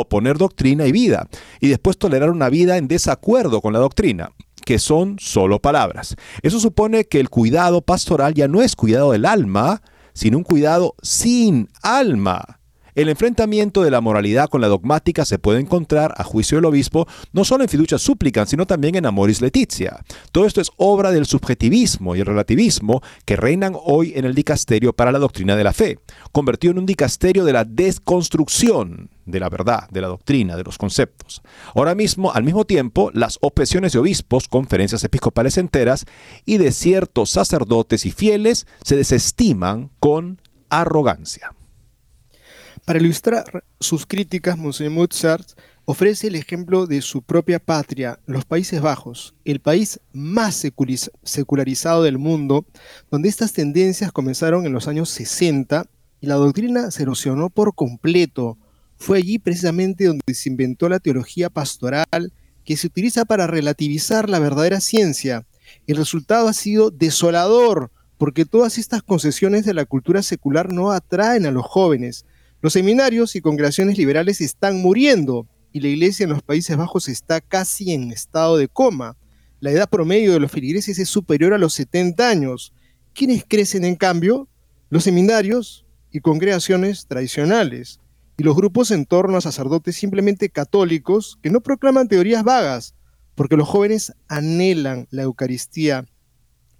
S1: oponer doctrina y vida, y después tolerar una vida en desacuerdo con la doctrina que son solo palabras. Eso supone que el cuidado pastoral ya no es cuidado del alma, sino un cuidado sin alma. El enfrentamiento de la moralidad con la dogmática se puede encontrar, a juicio del obispo, no solo en fiducia súplica, sino también en amoris leticia. Todo esto es obra del subjetivismo y el relativismo que reinan hoy en el dicasterio para la doctrina de la fe, convertido en un dicasterio de la desconstrucción de la verdad, de la doctrina, de los conceptos. Ahora mismo, al mismo tiempo, las objeciones de obispos, conferencias episcopales enteras y de ciertos sacerdotes y fieles se desestiman con arrogancia.
S2: Para ilustrar sus críticas, Monseñor Mozart ofrece el ejemplo de su propia patria, los Países Bajos, el país más secularizado del mundo, donde estas tendencias comenzaron en los años 60 y la doctrina se erosionó por completo. Fue allí precisamente donde se inventó la teología pastoral que se utiliza para relativizar la verdadera ciencia. El resultado ha sido desolador, porque todas estas concesiones de la cultura secular no atraen a los jóvenes. Los seminarios y congregaciones liberales están muriendo y la iglesia en los Países Bajos está casi en estado de coma. La edad promedio de los feligreses es superior a los 70 años. ¿Quiénes crecen en cambio? Los seminarios y congregaciones tradicionales y los grupos en torno a sacerdotes simplemente católicos que no proclaman teorías vagas, porque los jóvenes anhelan la Eucaristía,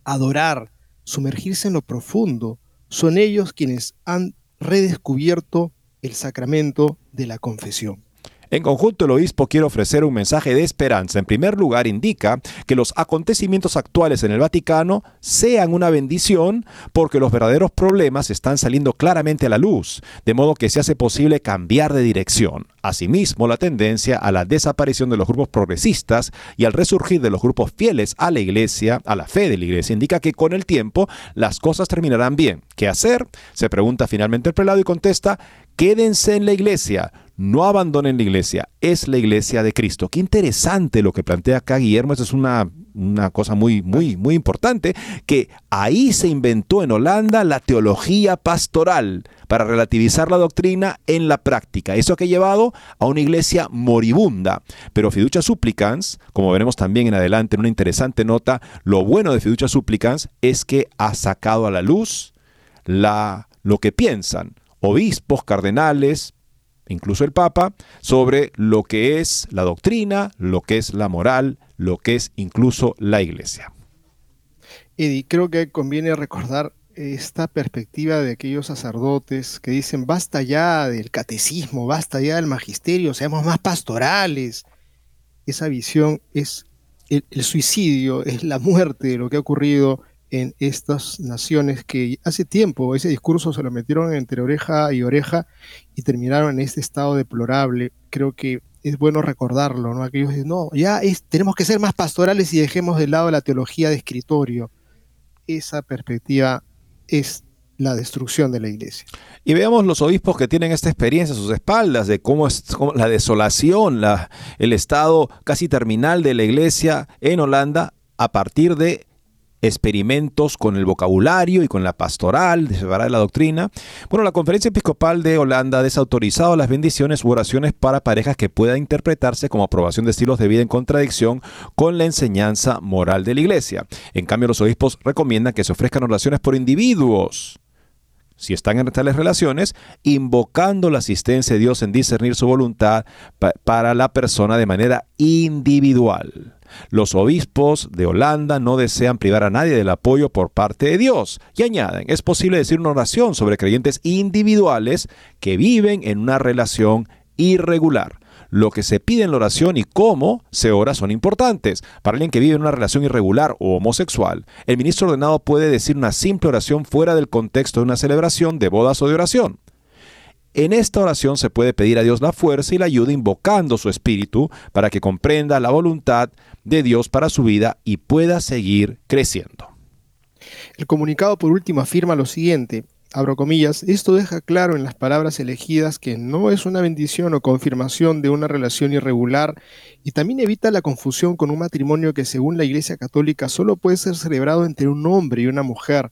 S2: adorar, sumergirse en lo profundo. Son ellos quienes han redescubierto el sacramento de la confesión.
S1: En conjunto, el obispo quiere ofrecer un mensaje de esperanza. En primer lugar, indica que los acontecimientos actuales en el Vaticano sean una bendición porque los verdaderos problemas están saliendo claramente a la luz, de modo que se hace posible cambiar de dirección. Asimismo, la tendencia a la desaparición de los grupos progresistas y al resurgir de los grupos fieles a la Iglesia, a la fe de la Iglesia, indica que con el tiempo las cosas terminarán bien. ¿Qué hacer? Se pregunta finalmente el prelado y contesta, quédense en la Iglesia no abandonen la iglesia, es la iglesia de Cristo. Qué interesante lo que plantea acá Guillermo, Esa es una, una cosa muy, muy, muy importante, que ahí se inventó en Holanda la teología pastoral para relativizar la doctrina en la práctica. Eso que ha llevado a una iglesia moribunda. Pero Fiducia Supplicans, como veremos también en adelante en una interesante nota, lo bueno de Fiducia Supplicans es que ha sacado a la luz la, lo que piensan obispos, cardenales, incluso el Papa, sobre lo que es la doctrina, lo que es la moral, lo que es incluso la Iglesia.
S2: Eddie, creo que conviene recordar esta perspectiva de aquellos sacerdotes que dicen basta ya del catecismo, basta ya del magisterio, seamos más pastorales. Esa visión es el, suicidio, es la muerte de lo que ha ocurrido en estas naciones que hace tiempo ese discurso se lo metieron entre oreja y oreja y terminaron en este estado deplorable. Creo que es bueno recordarlo, ¿no? Aquellos dicen, no, ya es, tenemos que ser más pastorales y dejemos de lado la teología de escritorio. Esa perspectiva es la destrucción de la iglesia.
S1: Y veamos los obispos que tienen esta experiencia a sus espaldas de cómo es la desolación, la, el estado casi terminal de la iglesia en Holanda a partir de experimentos con el vocabulario y con la pastoral de separar la doctrina. Bueno, la Conferencia Episcopal de Holanda ha desautorizado las bendiciones u oraciones para parejas que puedan interpretarse como aprobación de estilos de vida en contradicción con la enseñanza moral de la Iglesia. En cambio, los obispos recomiendan que se ofrezcan oraciones por individuos si están en tales relaciones, invocando la asistencia de Dios en discernir su voluntad para la persona de manera individual. Los obispos de Holanda no desean privar a nadie del apoyo por parte de Dios. Y añaden, es posible decir una oración sobre creyentes individuales que viven en una relación irregular. Lo que se pide en la oración y cómo se ora son importantes. Para alguien que vive en una relación irregular o homosexual, el ministro ordenado puede decir una simple oración fuera del contexto de una celebración de bodas o de oración. En esta oración se puede pedir a Dios la fuerza y la ayuda invocando su espíritu para que comprenda la voluntad de Dios para su vida y pueda seguir creciendo.
S2: El comunicado por último afirma lo siguiente, abro comillas, esto deja claro en las palabras elegidas que no es una bendición o confirmación de una relación irregular y también evita la confusión con un matrimonio que según la Iglesia Católica solo puede ser celebrado entre un hombre y una mujer.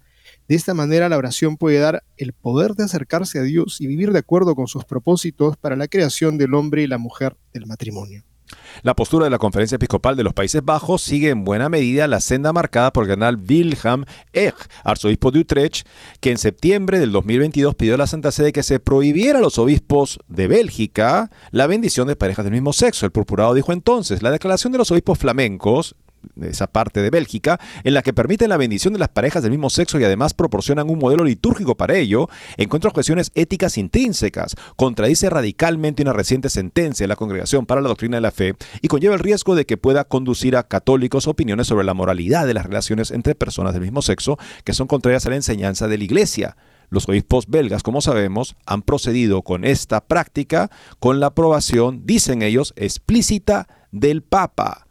S2: De esta manera la oración puede dar el poder de acercarse a Dios y vivir de acuerdo con sus propósitos para la creación del hombre y la mujer del matrimonio.
S1: La postura de la Conferencia Episcopal de los Países Bajos sigue en buena medida la senda marcada por el cardenal Wilhelm Egg, arzobispo de Utrecht, que en septiembre del 2022 pidió a la Santa Sede que se prohibiera a los obispos de Bélgica la bendición de parejas del mismo sexo. El purpurado dijo entonces, la declaración de los obispos flamencos, esa parte de Bélgica, en la que permiten la bendición de las parejas del mismo sexo y además proporcionan un modelo litúrgico para ello, encuentra cuestiones éticas intrínsecas, contradice radicalmente una reciente sentencia de la Congregación para la Doctrina de la Fe y conlleva el riesgo de que pueda conducir a católicos opiniones sobre la moralidad de las relaciones entre personas del mismo sexo que son contrarias a la enseñanza de la Iglesia. Los obispos belgas, como sabemos, han procedido con esta práctica con la aprobación, dicen ellos, explícita del Papa.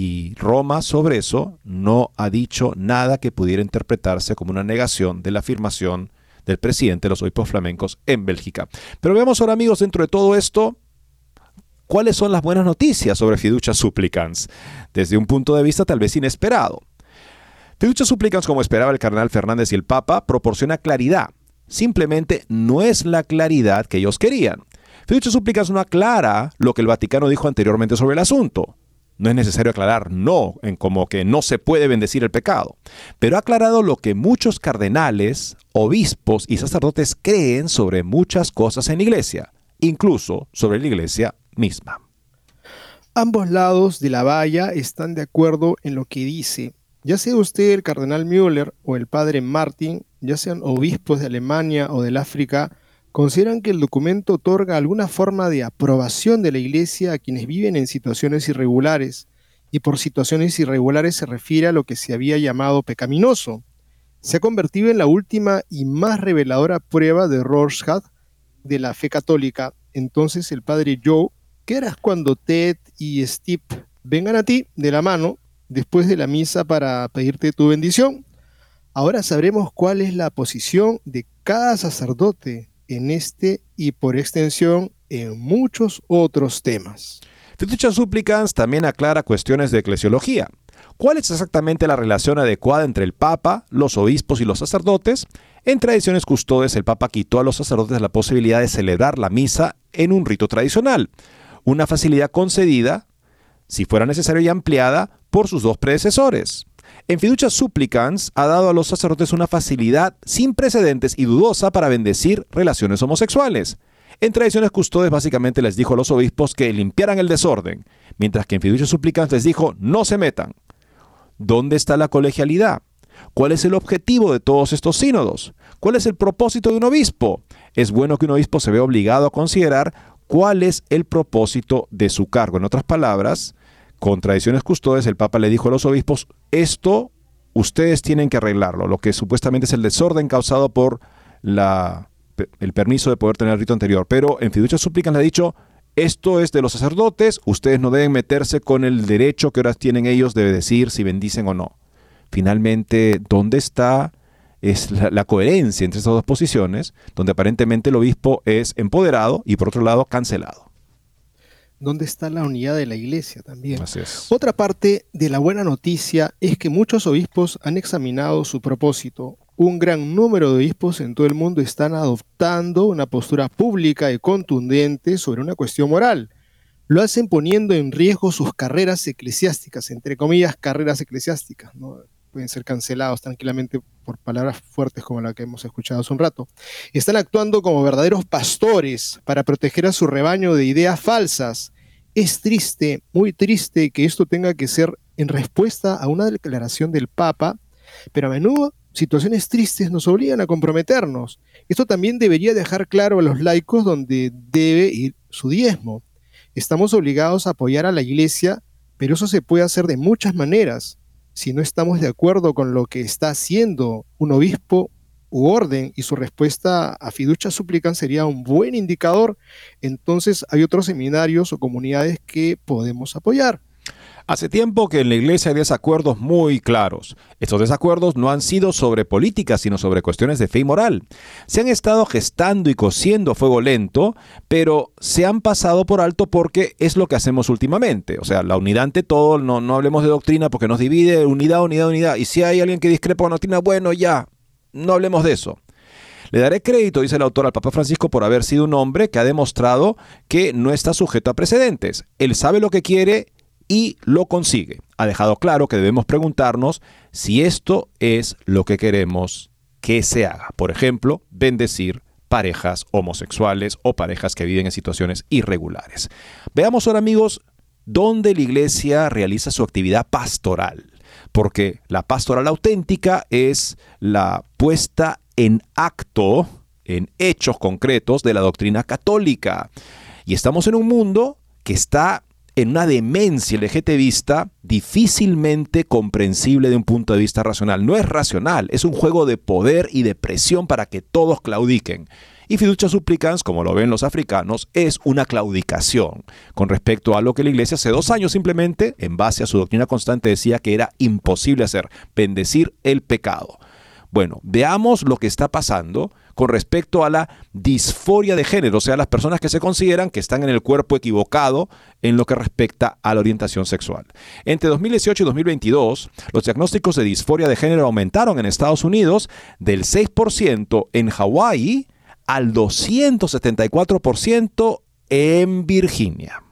S1: Y Roma sobre eso no ha dicho nada que pudiera interpretarse como una negación de la afirmación del presidente de los obispos flamencos en Bélgica. Pero veamos ahora amigos, dentro de todo esto, ¿cuáles son las buenas noticias sobre fiducia supplicans? Desde un punto de vista tal vez inesperado. Fiducia supplicans, como esperaba el cardenal Fernández y el Papa, proporciona claridad. Simplemente no es la claridad que ellos querían. Fiducia supplicans no aclara lo que el Vaticano dijo anteriormente sobre el asunto. No es necesario aclarar no, en como que no se puede bendecir el pecado, pero ha aclarado lo que muchos cardenales, obispos y sacerdotes creen sobre muchas cosas en la iglesia, incluso sobre la iglesia misma.
S2: Ambos lados de la valla están de acuerdo en lo que dice. Ya sea usted el cardenal Müller o el padre Martin, ya sean obispos de Alemania o del África, consideran que el documento otorga alguna forma de aprobación de la Iglesia a quienes viven en situaciones irregulares, y por situaciones irregulares se refiere a lo que se había llamado pecaminoso. Se ha convertido en la última y más reveladora prueba de Rorschach de la fe católica. Entonces el padre Joe, ¿qué harás cuando Ted y Steve vengan a ti de la mano después de la misa para pedirte tu bendición? Ahora sabremos cuál es la posición de cada sacerdote en este y por extensión en muchos otros temas.
S1: Fiducia Supplicans también aclara cuestiones de eclesiología. ¿Cuál es exactamente la relación adecuada entre el Papa, los obispos y los sacerdotes? En tradiciones custodes, el Papa quitó a los sacerdotes la posibilidad de celebrar la misa en un rito tradicional, una facilidad concedida, si fuera necesario y ampliada, por sus dos predecesores. En Fiducia Supplicans ha dado a los sacerdotes una facilidad sin precedentes y dudosa para bendecir relaciones homosexuales. En tradiciones custodes básicamente les dijo a los obispos que limpiaran el desorden, mientras que en Fiducia Supplicans les dijo no se metan. ¿Dónde está la colegialidad? ¿Cuál es el objetivo de todos estos sínodos? ¿Cuál es el propósito de un obispo? Es bueno que un obispo se vea obligado a considerar cuál es el propósito de su cargo. En otras palabras, con tradiciones custodes, el Papa le dijo a los obispos, esto ustedes tienen que arreglarlo, lo que supuestamente es el desorden causado por la, el permiso de poder tener el rito anterior. Pero en fiducia súplicas le ha dicho, esto es de los sacerdotes, ustedes no deben meterse con el derecho que ahora tienen ellos de decir si bendicen o no. Finalmente, ¿dónde está es la, coherencia entre estas dos posiciones, donde aparentemente el obispo es empoderado y por otro lado cancelado?
S2: ¿Dónde está la unidad de la iglesia también? Otra parte de la buena noticia es que muchos obispos han examinado su propósito. Un gran número de obispos en todo el mundo están adoptando una postura pública y contundente sobre una cuestión moral. Lo hacen poniendo en riesgo sus carreras eclesiásticas, entre comillas, carreras eclesiásticas. ¿no? Pueden ser cancelados tranquilamente por palabras fuertes como la que hemos escuchado hace un rato. Están actuando como verdaderos pastores para proteger a su rebaño de ideas falsas. Es triste, muy triste que esto tenga que ser en respuesta a una declaración del Papa, pero a menudo situaciones tristes nos obligan a comprometernos. Esto también debería dejar claro a los laicos donde debe ir su diezmo. Estamos obligados a apoyar a la Iglesia, pero eso se puede hacer de muchas maneras si no estamos de acuerdo con lo que está haciendo un obispo u orden y su respuesta a fiducia suplican sería un buen indicador, entonces hay otros seminarios o comunidades que podemos apoyar.
S1: Hace tiempo que en la iglesia hay desacuerdos muy claros. Estos desacuerdos no han sido sobre política, sino sobre cuestiones de fe y moral. Se han estado gestando y cociendo a fuego lento, pero se han pasado por alto porque es lo que hacemos últimamente. O sea, la unidad ante todo, no, no hablemos de doctrina porque nos divide unidad, unidad, unidad. Y si hay alguien que discrepa con doctrina, bueno, ya, no hablemos de eso. Le daré crédito, dice el autor, al Papa Francisco por haber sido un hombre que ha demostrado que no está sujeto a precedentes. Él sabe lo que quiere y lo consigue. Ha dejado claro que debemos preguntarnos si esto es lo que queremos que se haga. Por ejemplo, bendecir parejas homosexuales o parejas que viven en situaciones irregulares. Veamos ahora amigos dónde la iglesia realiza su actividad pastoral, porque la pastoral auténtica es la puesta en acto, en hechos concretos de la doctrina católica. Y estamos en un mundo que está en una demencia LGTBista difícilmente comprensible de un punto de vista racional. No es racional, es un juego de poder y de presión para que todos claudiquen. Y fiducia supplicans, como lo ven los africanos, es una claudicación con respecto a lo que la iglesia hace dos años simplemente, en base a su doctrina constante, decía que era imposible hacer, bendecir el pecado. Bueno, veamos lo que está pasando con respecto a la disforia de género, o sea, las personas que se consideran que están en el cuerpo equivocado en lo que respecta a la orientación sexual. Entre 2018 y 2022, los diagnósticos de disforia de género aumentaron en Estados Unidos del 6% en Hawái al 274% en Virginia.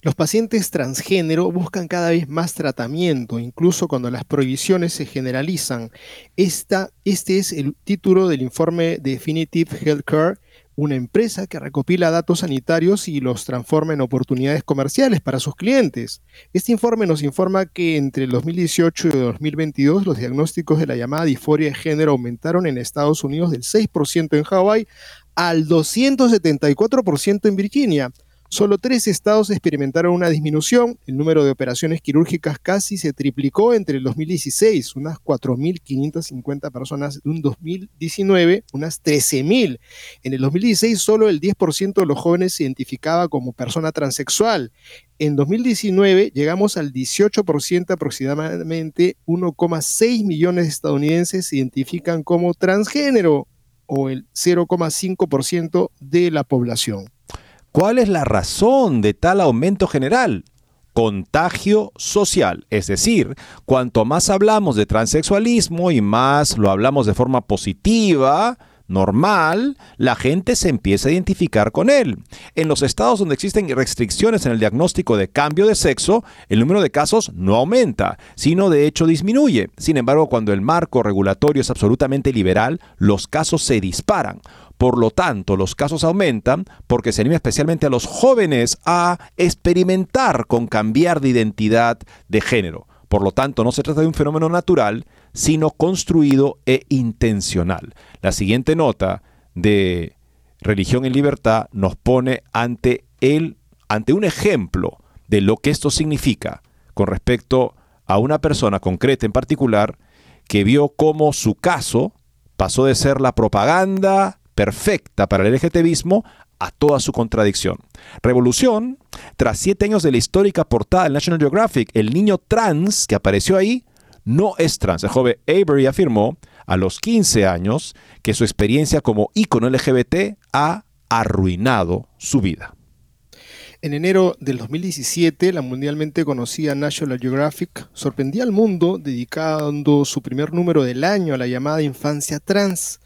S2: Los pacientes transgénero buscan cada vez más tratamiento, incluso cuando las prohibiciones se generalizan. Este es el título del informe Definitive Healthcare, una empresa que recopila datos sanitarios y los transforma en oportunidades comerciales para sus clientes. Este informe nos informa que entre el 2018 y el 2022 los diagnósticos de la llamada disforia de género aumentaron en Estados Unidos del 6% en Hawái al 274% en Virginia. Solo tres estados experimentaron una disminución. El número de operaciones quirúrgicas casi se triplicó entre el 2016, unas 4.550 personas de un 2019, unas 13.000. En el 2016 solo el 10% de los jóvenes se identificaba como persona transexual. En 2019 llegamos al 18% aproximadamente, 1,6 millones de estadounidenses se identifican como transgénero o el 0,5% de la población.
S1: ¿Cuál es la razón de tal aumento general? Contagio social, es decir, cuanto más hablamos de transexualismo y más lo hablamos de forma positiva, normal, la gente se empieza a identificar con él. En los estados donde existen restricciones en el diagnóstico de cambio de sexo, el número de casos no aumenta, sino de hecho disminuye. Sin embargo, cuando el marco regulatorio es absolutamente liberal, los casos se disparan. Por lo tanto, los casos aumentan porque se anima especialmente a los jóvenes a experimentar con cambiar de identidad de género. Por lo tanto, no se trata de un fenómeno natural, sino construido e intencional. La siguiente nota de Religión en Libertad nos pone ante, el, ante un ejemplo de lo que esto significa con respecto a una persona concreta en particular que vio cómo su caso pasó de ser la propaganda perfecta para el LGTBismo a toda su contradicción. Revolución, tras siete años de la histórica portada del National Geographic, el niño trans que apareció ahí no es trans. El joven Avery afirmó a los 15 años que su experiencia como ícono LGBT ha arruinado su vida.
S2: En enero del 2017, la mundialmente conocida National Geographic sorprendía al mundo dedicando su primer número del año a la llamada infancia trans.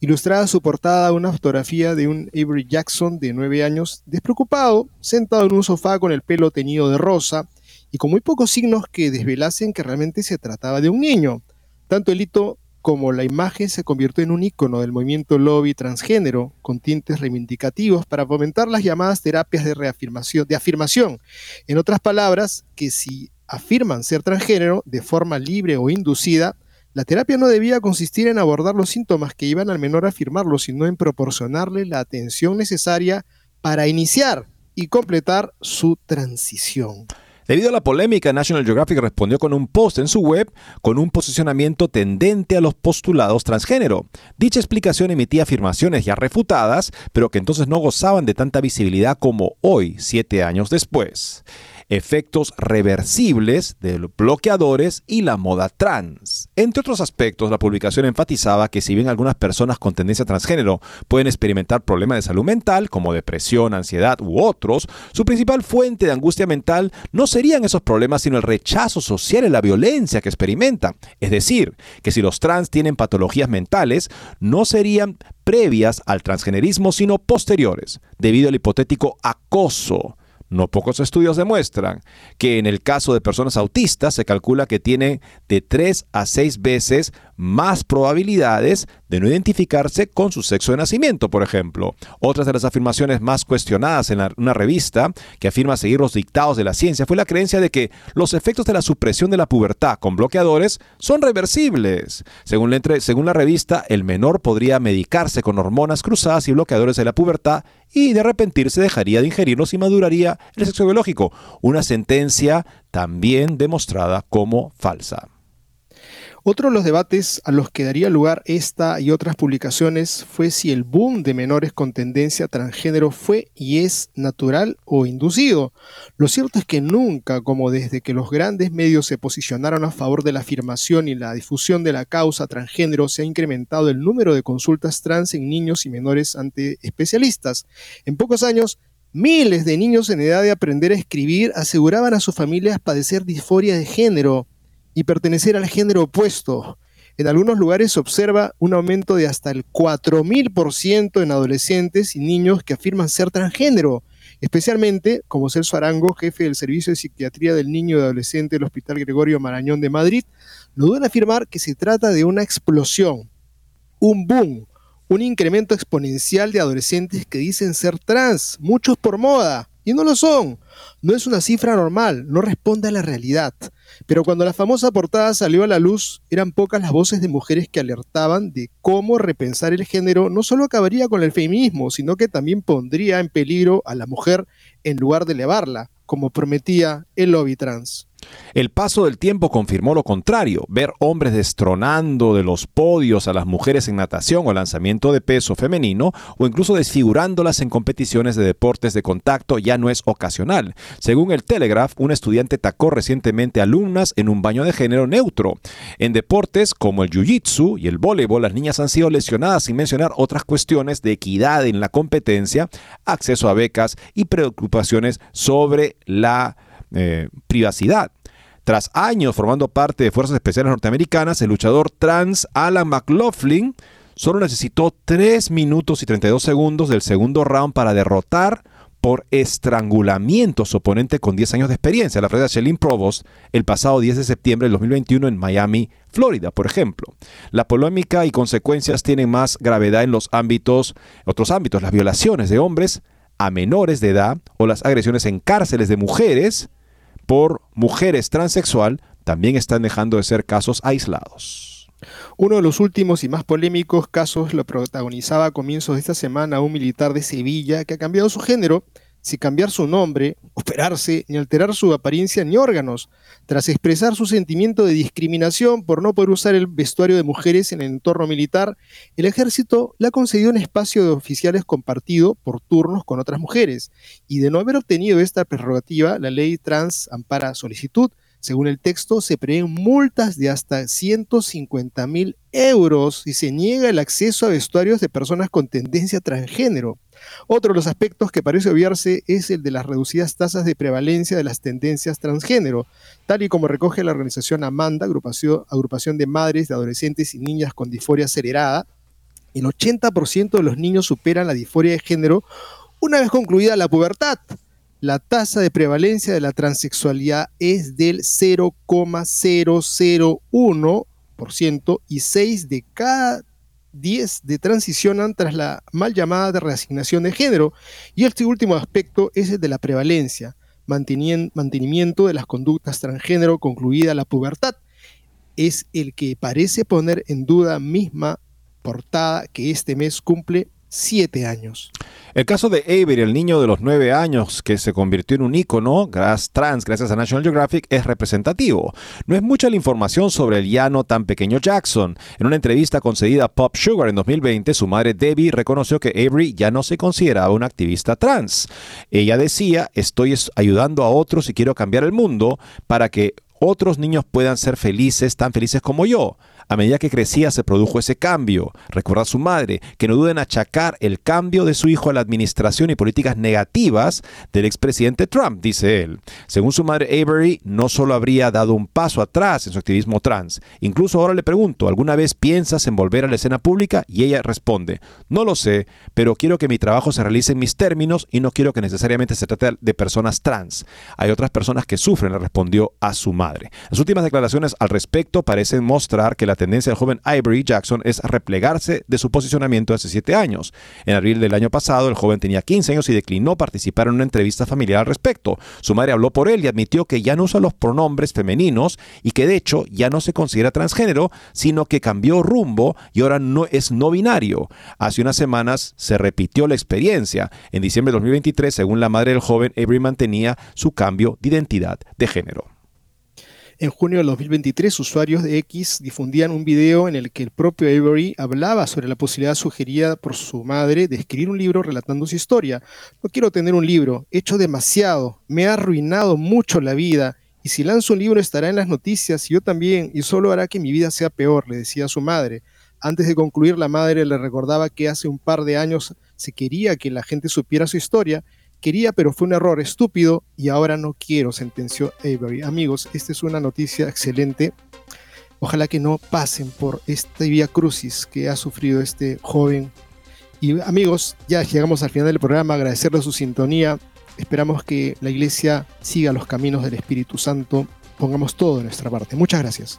S2: Ilustrada su portada una fotografía de un Avery Jackson de 9 años, despreocupado, sentado en un sofá con el pelo teñido de rosa y con muy pocos signos que desvelasen que realmente se trataba de un niño. Tanto el hito como la imagen se convirtió en un icono del movimiento lobby transgénero, con tintes reivindicativos para fomentar las llamadas terapias de reafirmación, de afirmación. En otras palabras, que si afirman ser transgénero de forma libre o inducida, la terapia no debía consistir en abordar los síntomas que iban al menor a afirmarlo, sino en proporcionarle la atención necesaria para iniciar y completar su transición.
S1: Debido a la polémica, National Geographic respondió con un post en su web con un posicionamiento tendente a los postulados transgénero. Dicha explicación emitía afirmaciones ya refutadas, pero que entonces no gozaban de tanta visibilidad como hoy, siete años después efectos reversibles de bloqueadores y la moda trans. Entre otros aspectos, la publicación enfatizaba que si bien algunas personas con tendencia transgénero pueden experimentar problemas de salud mental como depresión, ansiedad u otros, su principal fuente de angustia mental no serían esos problemas sino el rechazo social y la violencia que experimentan. Es decir, que si los trans tienen patologías mentales, no serían previas al transgenerismo sino posteriores, debido al hipotético acoso no pocos estudios demuestran que en el caso de personas autistas se calcula que tienen de 3 a 6 veces más probabilidades de no identificarse con su sexo de nacimiento, por ejemplo. Otras de las afirmaciones más cuestionadas en una revista que afirma seguir los dictados de la ciencia fue la creencia de que los efectos de la supresión de la pubertad con bloqueadores son reversibles. Según la revista, el menor podría medicarse con hormonas cruzadas y bloqueadores de la pubertad y de arrepentirse dejaría de ingerirlos y maduraría el sexo biológico. Una sentencia también demostrada como falsa.
S2: Otro de los debates a los que daría lugar esta y otras publicaciones fue si el boom de menores con tendencia transgénero fue y es natural o inducido. Lo cierto es que nunca, como desde que los grandes medios se posicionaron a favor de la afirmación y la difusión de la causa transgénero, se ha incrementado el número de consultas trans en niños y menores ante especialistas. En pocos años, miles de niños en edad de aprender a escribir aseguraban a sus familias padecer disforia de género y pertenecer al género opuesto. En algunos lugares se observa un aumento de hasta el 4.000% en adolescentes y niños que afirman ser transgénero, especialmente, como Celso Arango, jefe del Servicio de Psiquiatría del Niño y Adolescente del Hospital Gregorio Marañón de Madrid, no duda en afirmar que se trata de una explosión, un boom, un incremento exponencial de adolescentes que dicen ser trans, muchos por moda, y no lo son. No es una cifra normal, no responde a la realidad. Pero cuando la famosa portada salió a la luz, eran pocas las voces de mujeres que alertaban de cómo repensar el género no solo acabaría con el feminismo, sino que también pondría en peligro a la mujer en lugar de elevarla, como prometía el lobby trans.
S1: El paso del tiempo confirmó lo contrario. Ver hombres destronando de los podios a las mujeres en natación o lanzamiento de peso femenino o incluso desfigurándolas en competiciones de deportes de contacto ya no es ocasional. Según el Telegraph, un estudiante tacó recientemente alumnas en un baño de género neutro. En deportes como el jiu-jitsu y el voleibol, las niñas han sido lesionadas sin mencionar otras cuestiones de equidad en la competencia, acceso a becas y preocupaciones sobre la eh, privacidad. Tras años formando parte de Fuerzas Especiales Norteamericanas, el luchador trans Alan McLaughlin solo necesitó 3 minutos y 32 segundos del segundo round para derrotar por estrangulamiento a su oponente con 10 años de experiencia, la Freda Shelin Provost, el pasado 10 de septiembre del 2021 en Miami, Florida, por ejemplo. La polémica y consecuencias tienen más gravedad en los ámbitos, otros ámbitos, las violaciones de hombres a menores de edad o las agresiones en cárceles de mujeres por mujeres transexual también están dejando de ser casos aislados.
S2: Uno de los últimos y más polémicos casos lo protagonizaba a comienzos de esta semana un militar de Sevilla que ha cambiado su género sin cambiar su nombre, operarse, ni alterar su apariencia ni órganos, tras expresar su sentimiento de discriminación por no poder usar el vestuario de mujeres en el entorno militar, el ejército le ha concedido un espacio de oficiales compartido por turnos con otras mujeres, y de no haber obtenido esta prerrogativa, la ley trans ampara solicitud, según el texto, se prevén multas de hasta 150 mil euros y se niega el acceso a vestuarios de personas con tendencia transgénero. Otro de los aspectos que parece obviarse es el de las reducidas tasas de prevalencia de las tendencias transgénero, tal y como recoge la organización Amanda, agrupación, agrupación de madres de adolescentes y niñas con disforia acelerada. El 80% de los niños superan la disforia de género una vez concluida la pubertad la tasa de prevalencia de la transexualidad es del 0,001% y 6 de cada 10 de transicionan tras la mal llamada de reasignación de género. Y este último aspecto es el de la prevalencia, mantenimiento de las conductas transgénero concluida la pubertad. Es el que parece poner en duda misma portada que este mes cumple siete años.
S1: El caso de Avery, el niño de los nueve años que se convirtió en un ícono trans gracias a National Geographic, es representativo. No es mucha la información sobre el ya no tan pequeño Jackson. En una entrevista concedida a Pop Sugar en 2020, su madre Debbie reconoció que Avery ya no se consideraba una activista trans. Ella decía, estoy ayudando a otros y quiero cambiar el mundo para que otros niños puedan ser felices, tan felices como yo. A medida que crecía se produjo ese cambio. Recuerda a su madre que no duden en achacar el cambio de su hijo a la administración y políticas negativas del expresidente Trump, dice él. Según su madre Avery, no solo habría dado un paso atrás en su activismo trans, incluso ahora le pregunto, ¿alguna vez piensas en volver a la escena pública? Y ella responde, no lo sé, pero quiero que mi trabajo se realice en mis términos y no quiero que necesariamente se trate de personas trans. Hay otras personas que sufren, le respondió a su madre. Las últimas declaraciones al respecto parecen mostrar que la tendencia del joven Ivory Jackson es replegarse de su posicionamiento hace siete años. En abril del año pasado, el joven tenía 15 años y declinó participar en una entrevista familiar al respecto. Su madre habló por él y admitió que ya no usa los pronombres femeninos y que de hecho ya no se considera transgénero, sino que cambió rumbo y ahora no es no binario. Hace unas semanas se repitió la experiencia. En diciembre de 2023, según la madre del joven, Avery mantenía su cambio de identidad de género.
S2: En junio del 2023, usuarios de X difundían un video en el que el propio Avery hablaba sobre la posibilidad sugerida por su madre de escribir un libro relatando su historia. No quiero tener un libro, he hecho demasiado, me ha arruinado mucho la vida, y si lanzo un libro estará en las noticias y yo también, y solo hará que mi vida sea peor, le decía a su madre. Antes de concluir, la madre le recordaba que hace un par de años se quería que la gente supiera su historia Quería, pero fue un error estúpido y ahora no quiero, sentenció Avery. Amigos, esta es una noticia excelente. Ojalá que no pasen por este vía crucis que ha sufrido este joven. Y amigos, ya llegamos al final del programa, agradecerle su sintonía. Esperamos que la iglesia siga los caminos del Espíritu Santo. Pongamos todo de nuestra parte. Muchas gracias.